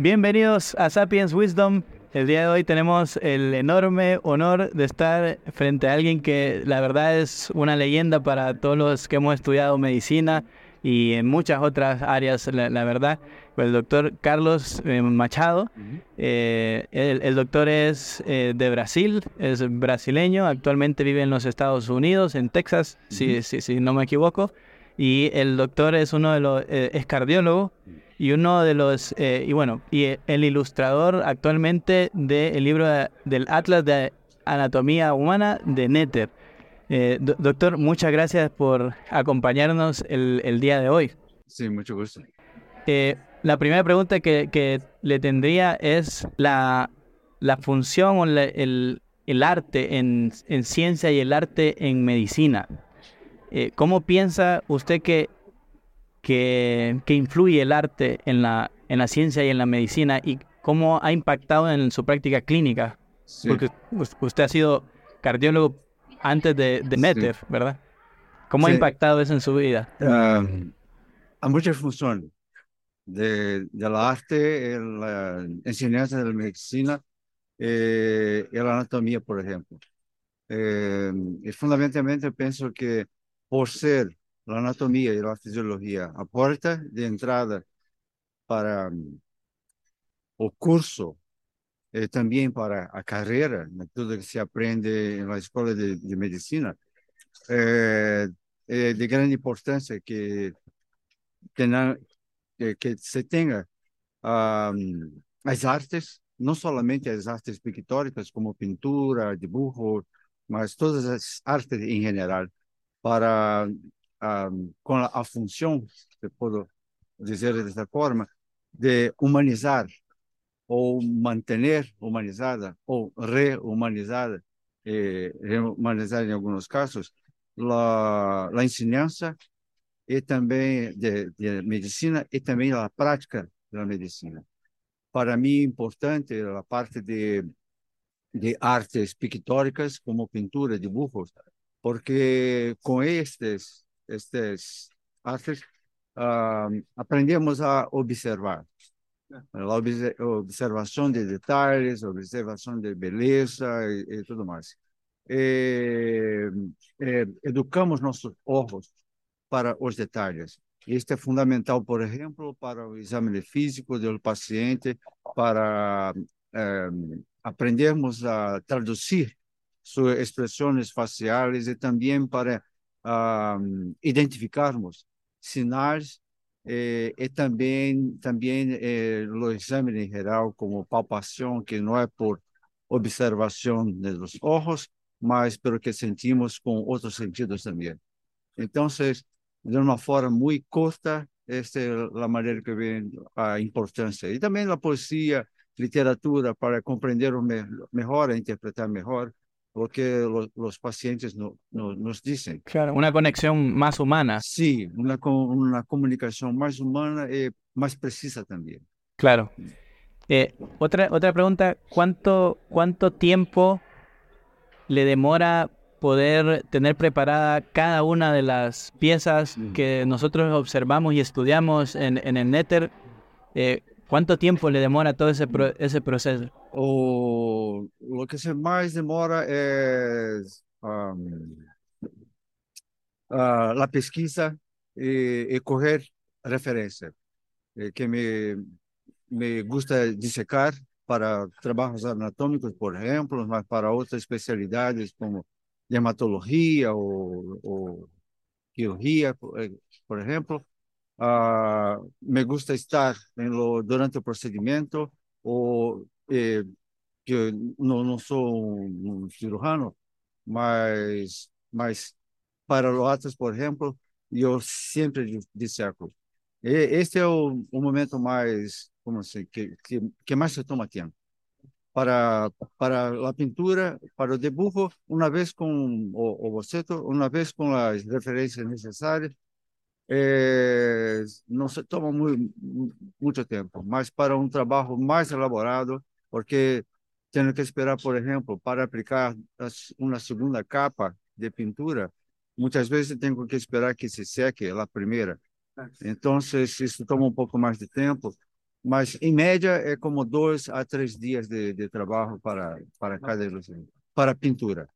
Bienvenidos a Sapiens Wisdom. El día de hoy tenemos el enorme honor de estar frente a alguien que la verdad es una leyenda para todos los que hemos estudiado medicina y en muchas otras áreas, la, verdad. El doctor Carlos eh, Machado, eh, el, doctor es eh, de Brasil, es brasileño, actualmente vive en los Estados Unidos, en Texas, si, si, no me equivoco, y el doctor es uno de los, es cardiólogo y uno de los, y bueno, y el ilustrador actualmente del libro del Atlas de Anatomía Humana de Netter. Eh, doctor, muchas gracias por acompañarnos el, día de hoy. Sí, mucho gusto. Eh, la primera pregunta que, le tendría es la, función o el, arte en, ciencia y el arte en medicina. Eh, ¿Cómo piensa usted que, que, influye el arte en la, en la ciencia y en la medicina y cómo ha impactado en su práctica clínica? Porque usted ha sido cardiólogo antes de, de ¿verdad? ¿Cómo ha impactado eso en su vida? Uh, a muchas funciones de, de, la arte, la enseñanza de la medicina eh, y la anatomía, por ejemplo. Eh, y fundamentalmente pienso que por ser la anatomía y la fisiología a puerta de entrada para um, o curso eh, também para a carreira, né, tudo que se aprende na escola de, de medicina, é, é, de grande importância que que, que se tenha um, as artes, não somente as artes pictóricas, como pintura, dibujo, mas todas as artes em geral, para um, com a, a função, se posso dizer dessa forma, de humanizar ou manter humanizada ou rehumanizada, eh, rehumanizada em alguns casos, a, a ensinança e também de, de, medicina e também a prática da medicina. Para mim, é importante a parte de, de artes pictóricas, como pintura, dibujos, porque com estes, estes artes uh, aprendemos a observar a observação de detalhes, observação de beleza e, e tudo mais. E, e, educamos nossos olhos para os detalhes. Isto é fundamental, por exemplo, para o exame físico do paciente, para eh, aprendermos a traduzir suas expressões faciais e também para uh, identificarmos sinais e, e também também eh, o exame em geral como palpação que não é por observação dos olhos mas pelo que sentimos com outros sentidos também. Então de uma forma muito curta esta é a maneira que vem a importância. E também a poesia literatura para compreender me melhor interpretar melhor lo que los, los pacientes no, no, nos dicen. Claro, una conexión más humana. Sí, una, una comunicación más humana y más precisa también. Claro. Eh, otra, otra pregunta, ¿cuánto, ¿cuánto tiempo le demora poder tener preparada cada una de las piezas mm. que nosotros observamos y estudiamos en, en el Netter? Eh, ¿Cuánto tiempo le demora todo ese, pro, ese proceso? O, lo que se mais demora é um, uh, a pesquisa e, e correr referência, que me, me gusta dissecar para trabalhos anatômicos, por exemplo, mas para outras especialidades como dermatologia ou, ou cirurgia, por exemplo, Uh, me gusta estar lo, durante o procedimento ou eh, que não, não sou um, cirurgião, mas mas para lotas, por exemplo, eu sempre disseco. E este é o, momento mais, como assim, que, que, que mais se toma tempo. Para para a pintura, para o dibujo, uma vez com o boceto, uma vez com as referências necessárias, é, não se toma muito, muito tempo, mas para um trabalho mais elaborado, porque tenho que esperar, por exemplo, para aplicar uma segunda capa de pintura, muitas vezes tenho que esperar que se seque a primeira. Então, isso toma um pouco mais de tempo, mas em média é como dois a três dias de, de trabalho para, para cada ilustração, para pintura.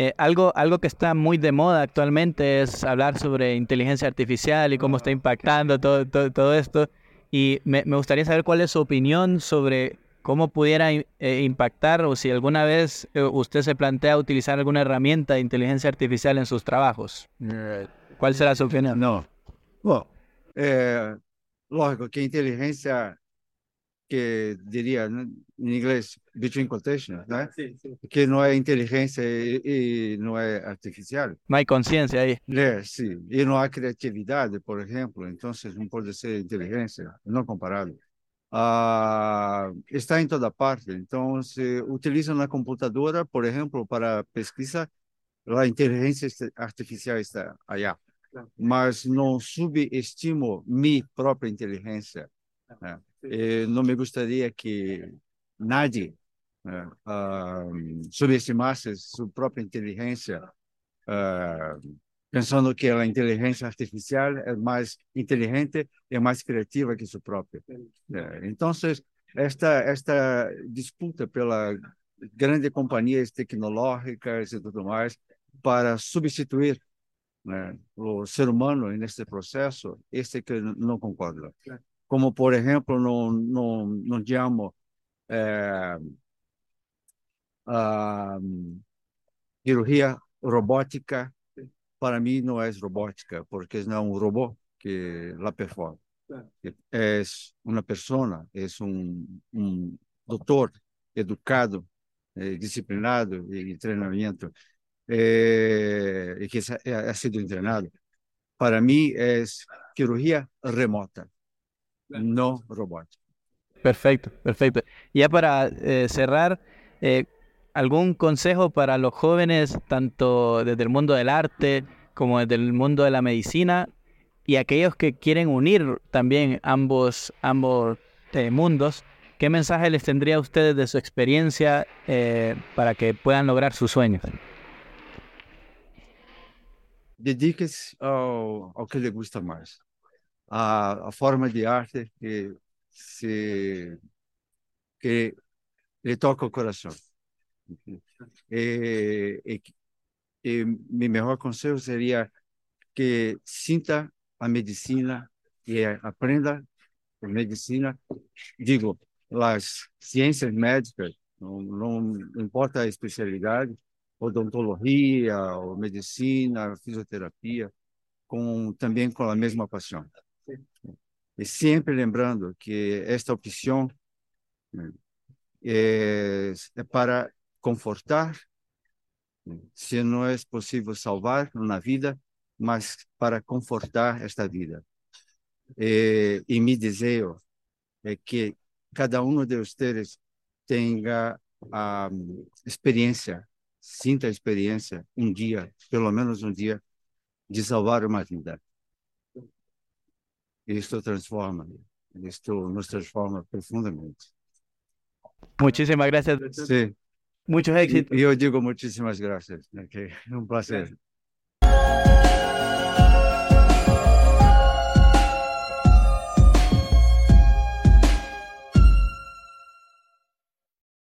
Eh, algo, algo que está muy de moda actualmente es hablar sobre inteligencia artificial y cómo está impactando todo, todo, todo esto. Y me, me, gustaría saber cuál es su opinión sobre cómo pudiera eh, impactar o si alguna vez eh, usted se plantea utilizar alguna herramienta de inteligencia artificial en sus trabajos. ¿Cuál será su opinión? No. É, lógico que inteligência que diria em inglês between quotations, né? Sim, sim. Que não é inteligência e, e não é artificial. Não há consciência aí. É, sim. E não há criatividade, por exemplo. Então, não pode ser inteligência, não comparado. Ah, está em toda parte. Então, se utiliza na computadora, por exemplo, para pesquisa, a inteligência artificial está aí. Mas não subestimo minha própria inteligência. Eh, não me gostaria que nadie uh, subestimasse sua própria inteligência, uh, pensando que a inteligência artificial é mais inteligente e mais criativa que sua própria. É, então, esta esta disputa pela grandes companhias tecnológicas e tudo mais para substituir né, o ser humano nesse processo, esse que não concordo como por exemplo no, no, no digamos, é, a cirurgia robótica, para mim não é robótica, porque não é um robô que la performa. É uma pessoa, é um, um doutor educado, é, disciplinado em treinamento, é, e que ha sido treinado. Para mim, é cirurgia remota no robótica. Perfecto, perfecto. Ya para eh, cerrar, eh, ¿algún consejo para los jóvenes, tanto desde el mundo del arte como desde el mundo de la medicina, y aquellos que quieren unir también ambos, ambos eh, mundos? ¿Qué mensaje les tendría a ustedes de su experiencia para que puedan lograr sus sueños? Dediques ao que le gusta más. A, a forma de arte que se que lhe toca o coração. E, e, e meu melhor conselho seria que sinta a medicina e aprenda a medicina, digo, as ciências médicas, não, não importa a especialidade, odontologia, ou medicina, fisioterapia, com também com a mesma paixão. E sempre lembrando que esta opção né, é, é para confortar, se não é possível salvar na vida, mas para confortar esta vida. E, e me desejo é que cada um de vocês tenha a experiência, sinta a experiência um dia, pelo menos um dia, de salvar uma vida. Esto transforma, esto nos transforma profundamente. Muchísimas gracias. Sí. Muchos éxitos. Yo digo muchísimas gracias. Okay. Un placer.